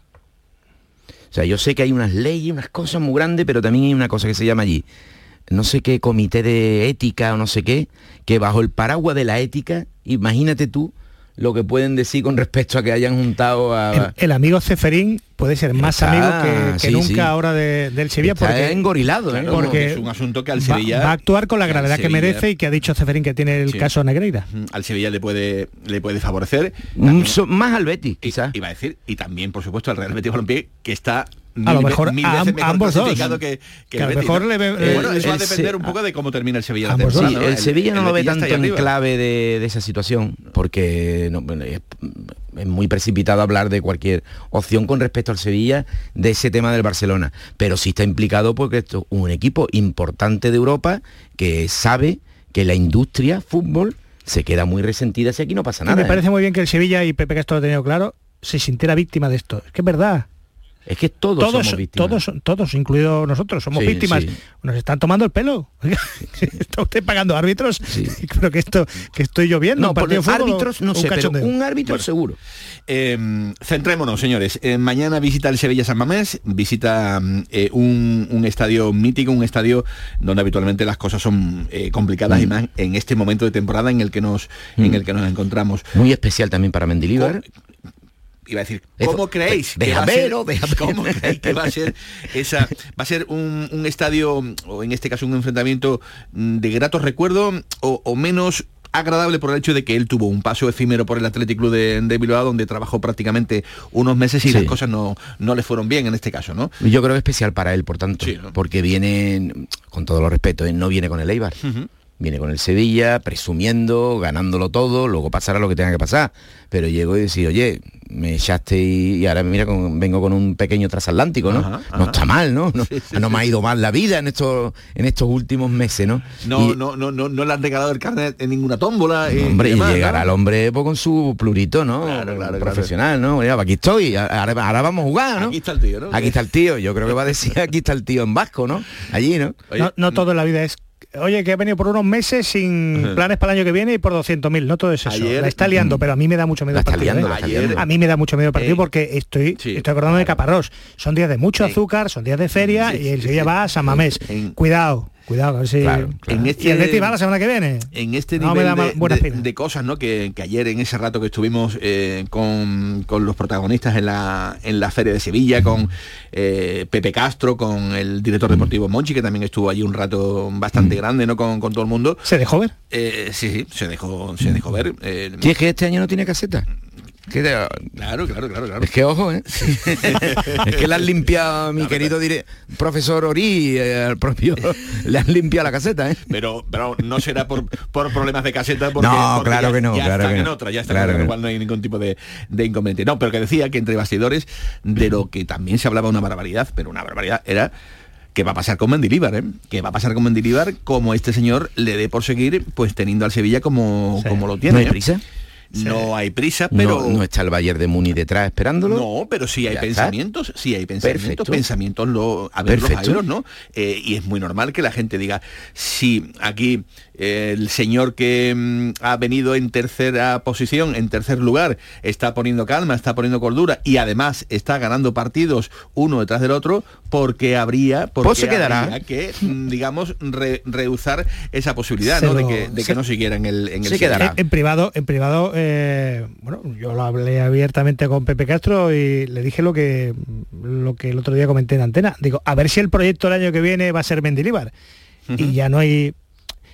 O sea, yo sé que hay unas leyes, unas cosas muy grandes, pero también hay una cosa que se llama allí, no sé qué comité de ética o no sé qué, que bajo el paraguas de la ética, imagínate tú lo que pueden decir con respecto a que hayan juntado a... El, el amigo Ceferín puede ser más Está- amigo que, que sí, nunca sí. ahora de- del Sevilla Está porque engorilado, ¿eh? porque es un asunto que al Sevilla va, a actuar con la gravedad que Sevilla- merece y que ha dicho Ceferín que tiene el Sí. caso Negreira. Mm, al Sevilla le puede le puede favorecer Mm, so- más al Betis, quizás iba a decir y también por supuesto al Real Betis Balompié que está A lo mejor mil a veces am- mejor ambos dos. que, que Que a el lo mejor le ve- Eh, bueno, el- eso va a el depender se- un poco de cómo termina el Sevilla la Ambos dos. temporada, Sí, ¿no? el Sevilla no lo ve tanto en clave de, de esa situación, porque no, es, es muy precipitado hablar de cualquier opción con respecto al Sevilla de ese tema del Barcelona. Pero sí está implicado porque esto es un equipo importante de Europa que sabe que la industria fútbol se queda muy resentida si aquí no pasa Y nada. me ¿eh? parece muy bien que el Sevilla y Pepe Castro lo ha tenido claro, se sintiera víctima de esto. Es que es verdad. Es que todos, todos, somos víctimas. todos, todos, incluidos nosotros, somos Sí, víctimas. sí. Nos están tomando el pelo. ¿Está usted pagando árbitros? Creo que esto que estoy lloviendo. No, un partido por de fútbol, árbitros no un sé, pero un árbitro Bueno. seguro. Eh, centrémonos, señores. Eh, mañana visita el Sevilla San Mamés, visita mm, eh, un, un estadio mítico, un estadio donde habitualmente las cosas son eh, complicadas Mm. y más en este momento de temporada en el que nos en el que nos encontramos. Muy especial también para Mendilibar. Iba a decir, Eso, ¿cómo creéis de- que va a ser. ¿cómo creéis que va a ser esa va a ser un, un estadio o en este caso un enfrentamiento mm, de gratos recuerdos o, o menos agradable por el hecho de que él tuvo un paso efímero por el Athletic Club de, de Bilbao donde trabajó prácticamente unos meses y Sí. las cosas no, no le fueron bien en este caso, ¿no? Yo creo que especial para él, por tanto, porque viene, con todo lo respeto, él no viene con el Eibar. Viene con el Sevilla, presumiendo, ganándolo todo, luego pasará lo que tenga que pasar. Pero llegó y decir, oye, me echaste y, y ahora mira, con- vengo con un pequeño transatlántico, ¿no? Ajá, No está mal, ¿no? No, no me ha ido mal la vida en estos, en estos últimos meses, ¿no? No, Y- no, no, no, no le han regalado el carnet en ninguna tómbola. eh, Hombre, y demás, llegará ¿no? el hombre pues, con su plurito, ¿no? Profesional, ¿no? Mira, aquí estoy, ahora, ahora vamos a jugar, ¿no? Aquí está el tío, ¿no? Aquí está el tío, yo creo que va a decir aquí está el tío en vasco, ¿no? Allí, ¿no? No, no todo en la vida es Oye, que he venido por unos meses sin planes para el año que viene y por 200.000, no todo es eso. Ayer- la está liando, pero a mí me da mucho miedo el partido. liando, ¿eh? A mí me da mucho miedo el partido Eh, porque estoy, estoy acordándome de Caparrós. Son días de mucho azúcar, son días de feria Sí, y el Sevilla sí. va a San Mamés. Cuidado, cuidado, a ver si... En Y este- el Betis va la semana que viene. en este No nivel de, mal- buena de- espina. de cosas ¿no? que, que ayer en ese rato que estuvimos eh, con, con los protagonistas en la, en la feria de Sevilla, con eh, Pepe Castro, con el director deportivo Monchi, que también estuvo allí un rato bastante grande ¿no? con, con todo el mundo. ¿Se dejó ver? Eh, sí, sí, se dejó, se dejó ver. eh, Sí, es que este año no tiene caseta. Que te- Claro, claro, claro, claro. Es que ojo, ¿eh? es que le han limpiado, mi querido dire- profesor Ori, eh, al propio, le han limpiado la caseta, ¿eh? Pero, pero no será por, por problemas de caseta porque, No, porque claro ya, que no, ya claro están que en no. otra, ya está Claro lo no. hay ningún tipo de, de inconveniente. No, pero que decía que entre bastidores de lo que también se hablaba una barbaridad, pero una barbaridad era que va a pasar con Mendilibar, ¿eh? que va a pasar con Mendilibar como este señor le dé por seguir pues teniendo al Sevilla como, como lo tiene. ¿No hay ¿eh? No hay prisa, pero no, no está el Bayern de Muni detrás esperándolo. no, pero sí hay Ya está. pensamientos, sí hay pensamientos, Perfecto. pensamientos lo, a ver, los Perfecto. haylos, ¿no? Eh, y es muy normal que la gente diga, si aquí eh, el señor que mm, ha venido en tercera posición, en tercer lugar, está poniendo calma, está poniendo cordura y además está ganando partidos uno detrás del otro, porque habría, porque Pues se quedará. habría que, mm, digamos, re- rehusar esa posibilidad, Se ¿no? De que, de que no siguiera en el, en el Se quedará. En, en privado, en privado, eh, bueno, yo lo hablé abiertamente con Pepe Castro y le dije lo que lo que el otro día comenté en antena. Digo, a ver si el proyecto el año que viene va a ser Mendilibar. Y ya no hay.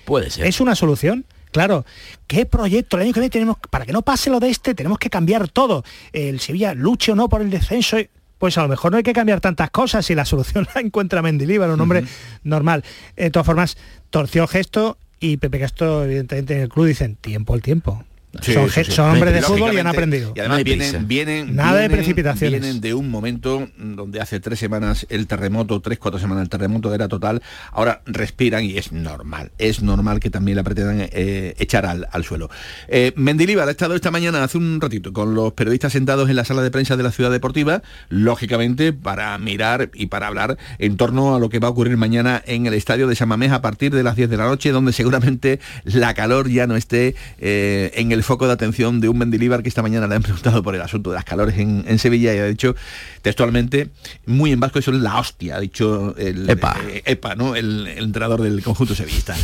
Puede ser. ¿Es una solución? Claro, ¿qué proyecto el año que viene tenemos? Para que no pase lo de este, tenemos que cambiar todo. El Sevilla luche o no por el descenso. Pues a lo mejor no hay que cambiar tantas cosas si la solución la encuentra Mendilibar, un hombre normal. De todas formas, torció el gesto y Pepe Castro, evidentemente, en el club dicen tiempo al tiempo. Sí, son, sí, ge- sí. son hombres de fútbol y han aprendido. Y además vienen, vienen, Nada de precipitaciones. Vienen de un momento donde hace tres semanas el terremoto, tres, cuatro semanas el terremoto era total. Ahora respiran y es normal. Es normal que también la pretendan eh, echar al, al suelo. Eh, Mendilibar ha estado esta mañana, hace un ratito, con los periodistas sentados en la sala de prensa de la Ciudad Deportiva, lógicamente para mirar y para hablar en torno a lo que va a ocurrir mañana en el estadio de San Mamés a partir de las 10 de la noche, donde seguramente la calor ya no esté eh, en el foco de atención de un Mendilibar que esta mañana le han preguntado por el asunto de las calores en, en Sevilla y ha dicho textualmente, muy en vasco, eso es la hostia, ha dicho el Epa. eh, Epa, ¿no? El, el entrenador del conjunto sevillista.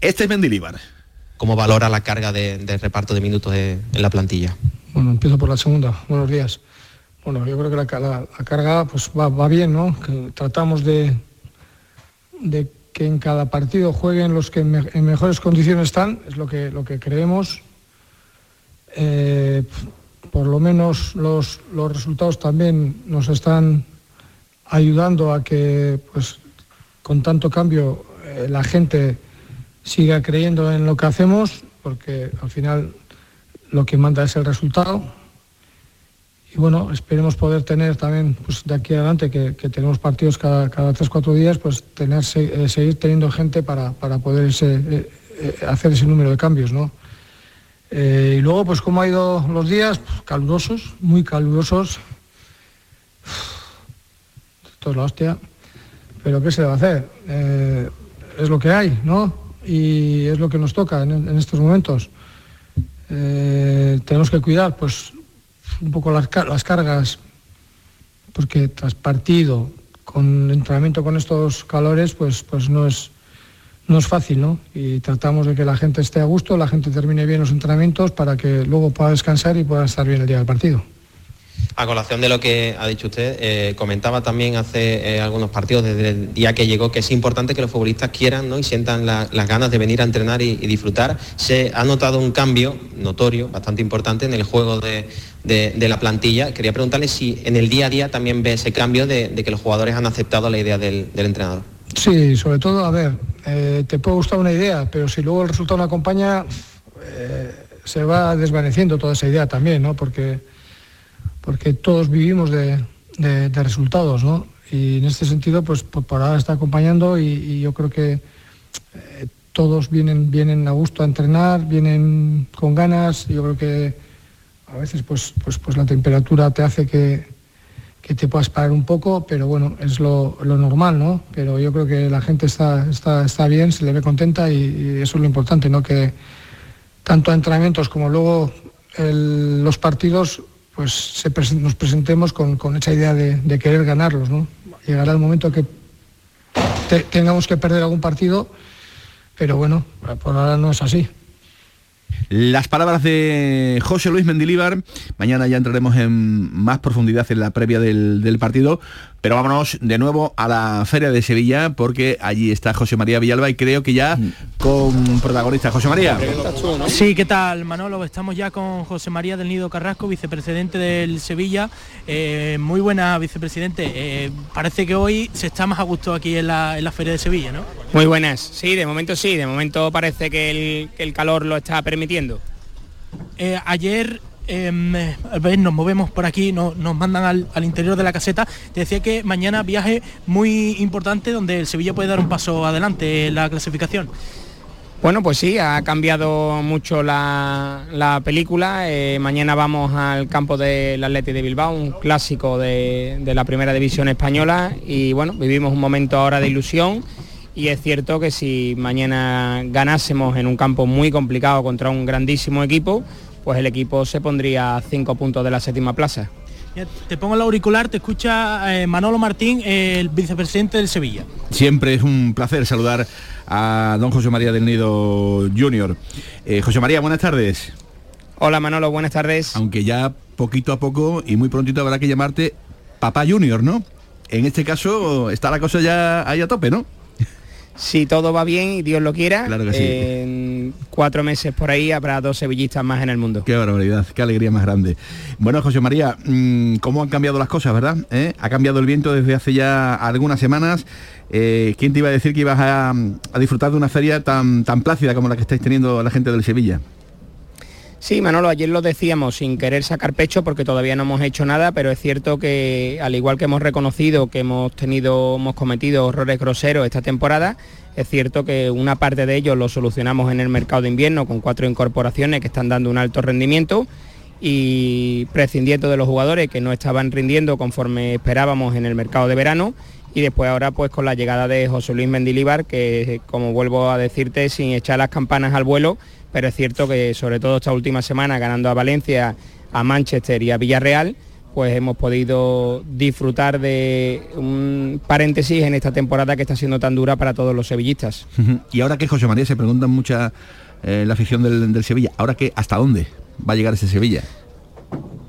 Este es Mendilibar. cómo valora la carga de, de reparto de minutos en, en la plantilla. Bueno, empiezo por la segunda. Buenos días. Bueno, yo creo que la, ca- la- la carga pues va, va bien, ¿no? Que tratamos de, de que en cada partido jueguen los que en mejores condiciones están, es lo que, lo que creemos. Eh, por lo menos los, los resultados también nos están ayudando a que, pues, con tanto cambio, eh, la gente siga creyendo en lo que hacemos, porque al final lo que manda es el resultado. Y bueno, esperemos poder tener también, pues de aquí adelante, que, tenemos partidos cada, cada tres, cuatro días, pues tener, eh, seguir teniendo gente para, para poder hacer ese número de cambios, ¿no? Eh, y luego, pues cómo ha ido los días, Pues, calurosos, muy calurosos. Esto es la hostia. Pero ¿qué se va a hacer? Eh, es lo que hay, ¿no? Y es lo que nos toca en, estos momentos. Eh, tenemos que cuidar, pues, un poco las, las cargas, porque tras partido, con entrenamiento con estos calores, pues, pues no es no es fácil, ¿no? Y tratamos de que la gente esté a gusto, la gente termine bien los entrenamientos para que luego pueda descansar y pueda estar bien el día del partido. A colación de lo que ha dicho usted, eh, comentaba también hace eh, algunos partidos desde el día que llegó que es importante que los futbolistas quieran ¿no? y sientan la- las ganas de venir a entrenar y, disfrutar. Se ha notado un cambio notorio, bastante importante en el juego de, de- la plantilla. Quería preguntarle si en el día a día también ve ese cambio de, que los jugadores han aceptado la idea del entrenador. Sí, sobre todo, a ver, eh, te puede gustar una idea, pero si luego el resultado no acompaña, eh, se va desvaneciendo toda esa idea también, ¿no? Porque, porque todos vivimos de, de- resultados, ¿no? Y en este sentido, pues por, ahora está acompañando y, y yo creo que eh, todos vienen, vienen a gusto a entrenar, vienen con ganas. Yo creo que a veces pues, pues, pues la temperatura te hace que, que te puedas parar un poco, pero bueno, es lo, normal, ¿no? Pero yo creo que la gente está, está, está bien, se le ve contenta y, eso es lo importante, ¿no? Que tanto a entrenamientos como luego los partidos, pues nos presentemos con, con esa idea de, querer ganarlos, ¿no? Llegará el momento que te- tengamos que perder algún partido, pero bueno, por ahora no es así. Las palabras de José Luis Mendilíbar. Mañana ya entraremos en más profundidad en la previa del, del partido. Pero vámonos de nuevo a la Feria de Sevilla porque allí está José María Villalba y creo que ya con protagonista. José María. Sí, ¿qué tal Manolo? Estamos ya con José María del Nido Carrasco, vicepresidente del Sevilla. Eh, muy buena vicepresidente. Eh, parece que hoy se está más a gusto aquí en la, en la Feria de Sevilla, ¿no? Muy buenas, sí, de momento sí, de momento parece que el, que el calor lo está permitiendo. Eh, ayer eh, a ver, nos movemos por aquí, no- nos mandan al, interior de la caseta. Te decía que mañana viaje muy importante donde el Sevilla puede dar un paso adelante en la clasificación. Bueno, pues sí, ha cambiado mucho la, la película. Eh, mañana vamos al campo del Atleti de Bilbao, un clásico de la primera división española y bueno, vivimos un momento ahora de ilusión y es cierto que si mañana ganásemos en un campo muy complicado contra un grandísimo equipo, pues el equipo se pondría a cinco puntos de la séptima plaza. Te pongo el auricular, te escucha eh, Manolo Martín, el vicepresidente del Sevilla. Siempre es un placer saludar a don José María del Nido Junior. Eh, José María, buenas tardes. Hola Manolo, buenas tardes. Aunque ya poquito a poco y muy prontito habrá que llamarte Papá Junior, ¿no? En este caso está la cosa ya ahí a tope, ¿no? Si todo va bien y Dios lo quiera, Claro que sí. en cuatro meses por ahí habrá dos sevillistas más en el mundo. Qué barbaridad, qué alegría más grande. Bueno, José María, mm, ¿cómo han cambiado las cosas, verdad? ¿Eh? Ha cambiado el viento desde hace ya algunas semanas. Eh, ¿Quién te iba a decir que ibas a, a disfrutar de una feria tan, tan plácida como la que estáis teniendo la gente del Sevilla? Sí, Manolo, ayer lo decíamos sin querer sacar pecho porque todavía no hemos hecho nada, pero es cierto que al igual que hemos reconocido que hemos tenido, hemos cometido errores groseros esta temporada, es cierto que una parte de ellos lo solucionamos en el mercado de invierno con cuatro incorporaciones que están dando un alto rendimiento y prescindiendo de los jugadores que no estaban rindiendo conforme esperábamos en el mercado de verano y después ahora pues con la llegada de José Luis Mendilíbar que como vuelvo a decirte sin echar las campanas al vuelo pero es cierto que sobre todo esta última semana ganando a Valencia, a Manchester y a Villarreal pues hemos podido disfrutar de un paréntesis en esta temporada que está siendo tan dura para todos los sevillistas. y ahora que José María se preguntan muchas eh, la afición del, del Sevilla. Ahora que, ¿hasta dónde va a llegar ese Sevilla?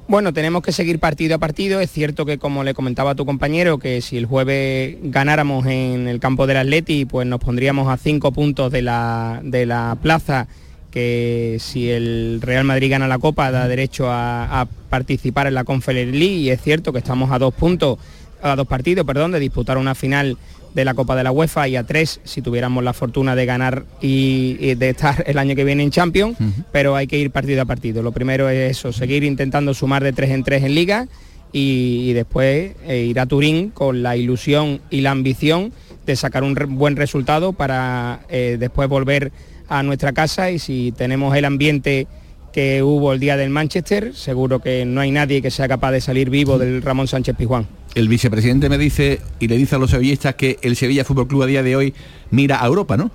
Bueno, tenemos que seguir partido a partido. Es cierto que, como le comentaba a tu compañero, que si el jueves ganáramos en el campo del Atleti, pues nos pondríamos a cinco puntos de la, de la plaza, que si el Real Madrid gana la Copa da derecho a, a participar en la Conference League. Y es cierto que estamos a dos puntos, a dos partidos, perdón, de disputar una final de la Copa de la UEFA y a tres si tuviéramos la fortuna de ganar y, y de estar el año que viene en Champions, pero hay que ir partido a partido. Lo primero es eso, seguir intentando sumar de tres en tres en liga y, y después eh, ir a Turín con la ilusión y la ambición de sacar un re- buen resultado para eh, después volver a nuestra casa y si tenemos el ambiente que hubo el día del Manchester, seguro que no hay nadie que sea capaz de salir vivo del Ramón Sánchez Pizjuán. El vicepresidente me dice y le dice a los sevillistas que el Sevilla Fútbol Club a día de hoy mira a Europa, ¿no?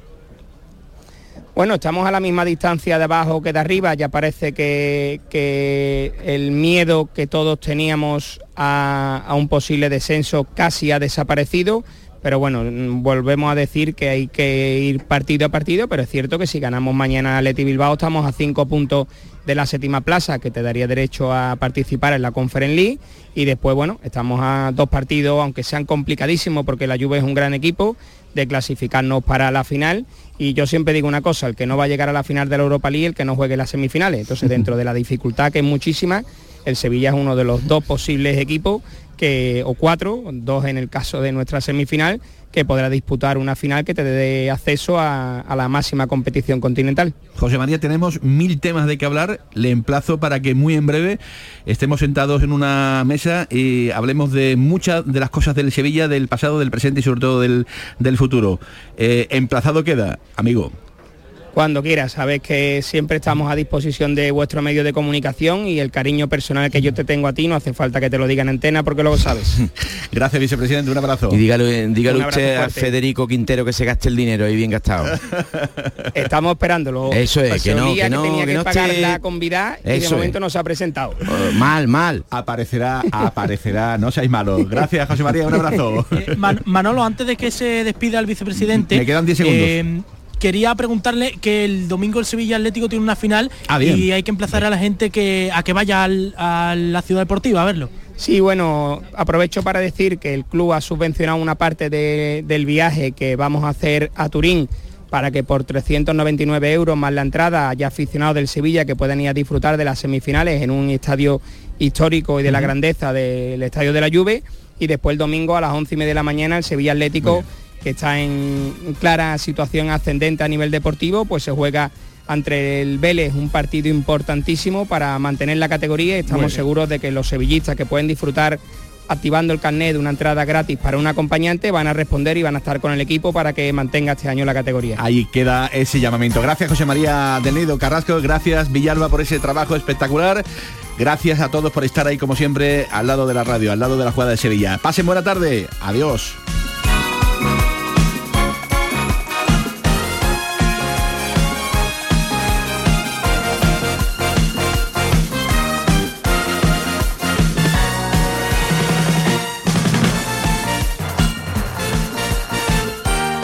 Bueno, estamos a la misma distancia de abajo que de arriba, ya parece que, que el miedo que todos teníamos a, a un posible descenso casi ha desaparecido, pero bueno, mm, volvemos a decir que hay que ir partido a partido, pero es cierto que si ganamos mañana a Leti Bilbao estamos a cinco puntos de la séptima plaza, que te daría derecho a participar en la Conference League, y después, bueno, estamos a dos partidos, aunque sean complicadísimos, porque la Juve es un gran equipo, de clasificarnos para la final y yo siempre digo una cosa, el que no va a llegar a la final de la Europa League, el que no juegue las semifinales. Entonces, dentro de la dificultad que es muchísima, el Sevilla es uno de los dos posibles equipos que o cuatro, dos en el caso de nuestra semifinal, que podrá disputar una final que te dé acceso a, la máxima competición continental. José María, tenemos mil temas de que hablar. Le emplazo para que muy en breve estemos sentados en una mesa y hablemos de muchas de las cosas del Sevilla, del pasado, del presente y sobre todo del, del futuro. Eh, emplazado queda, amigo. Cuando quieras, sabes que siempre estamos a disposición de vuestro medio de comunicación y el cariño personal que yo te tengo a ti no hace falta que te lo diga en antena porque luego sabes. Gracias, vicepresidente, un abrazo. Y dígalo, dígalo Un abrazo usted a. Federico Quintero que se gaste el dinero ahí bien gastado. Estamos esperándolo. Eso es, que no, que no, tenía que que, no pagar esté- la convidad y de Eso momento es. no se ha presentado. mal, mal. Aparecerá, aparecerá, no seáis malos. Gracias, José María, un abrazo. Eh, Man- Manolo, antes de que se despida el vicepresidente, Me quedan 10 segundos. eh, quería preguntarle que el domingo el Sevilla Atlético tiene una final Ah, y hay que emplazar a la gente que a que vaya al- a la ciudad deportiva a verlo. Sí, bueno, aprovecho para decir que el club ha subvencionado una parte de- del viaje que vamos a hacer a Turín para que por 399 euros más la entrada haya aficionados del Sevilla que puedan ir a disfrutar de las semifinales en un estadio histórico y de la grandeza del estadio de la Juve. Y después el domingo a las 11 y media de la mañana el Sevilla Atlético que está en clara situación ascendente a nivel deportivo pues se juega ante el Vélez un partido importantísimo para mantener la categoría y estamos bien. seguros de que los sevillistas que pueden disfrutar activando el carnet de una entrada gratis para un acompañante van a responder y van a estar con el equipo para que mantenga este año la categoría. Ahí queda ese llamamiento. Gracias José María del Nido Carrasco, gracias Villalba por ese trabajo espectacular. Gracias a todos por estar ahí como siempre al lado de la radio, al lado de la jugada de Sevilla. Pasen buena tarde. Adiós.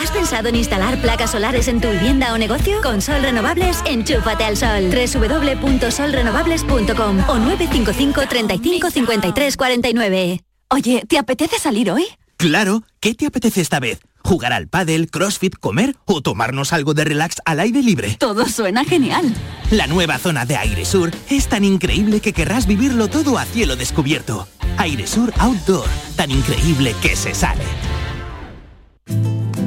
¿Has pensado en instalar placas solares en tu vivienda o negocio? Con Sol Renovables, enchúfate al sol. www.solrenovables.com o 955 35 53 49. Oye, ¿te apetece salir hoy? Claro, ¿qué te apetece esta vez? ¿Jugar al pádel, crossfit, comer o tomarnos algo de relax al aire libre? Todo suena genial. La nueva zona de Airesur es tan increíble que querrás vivirlo todo a cielo descubierto. Airesur Outdoor, tan increíble que se sale.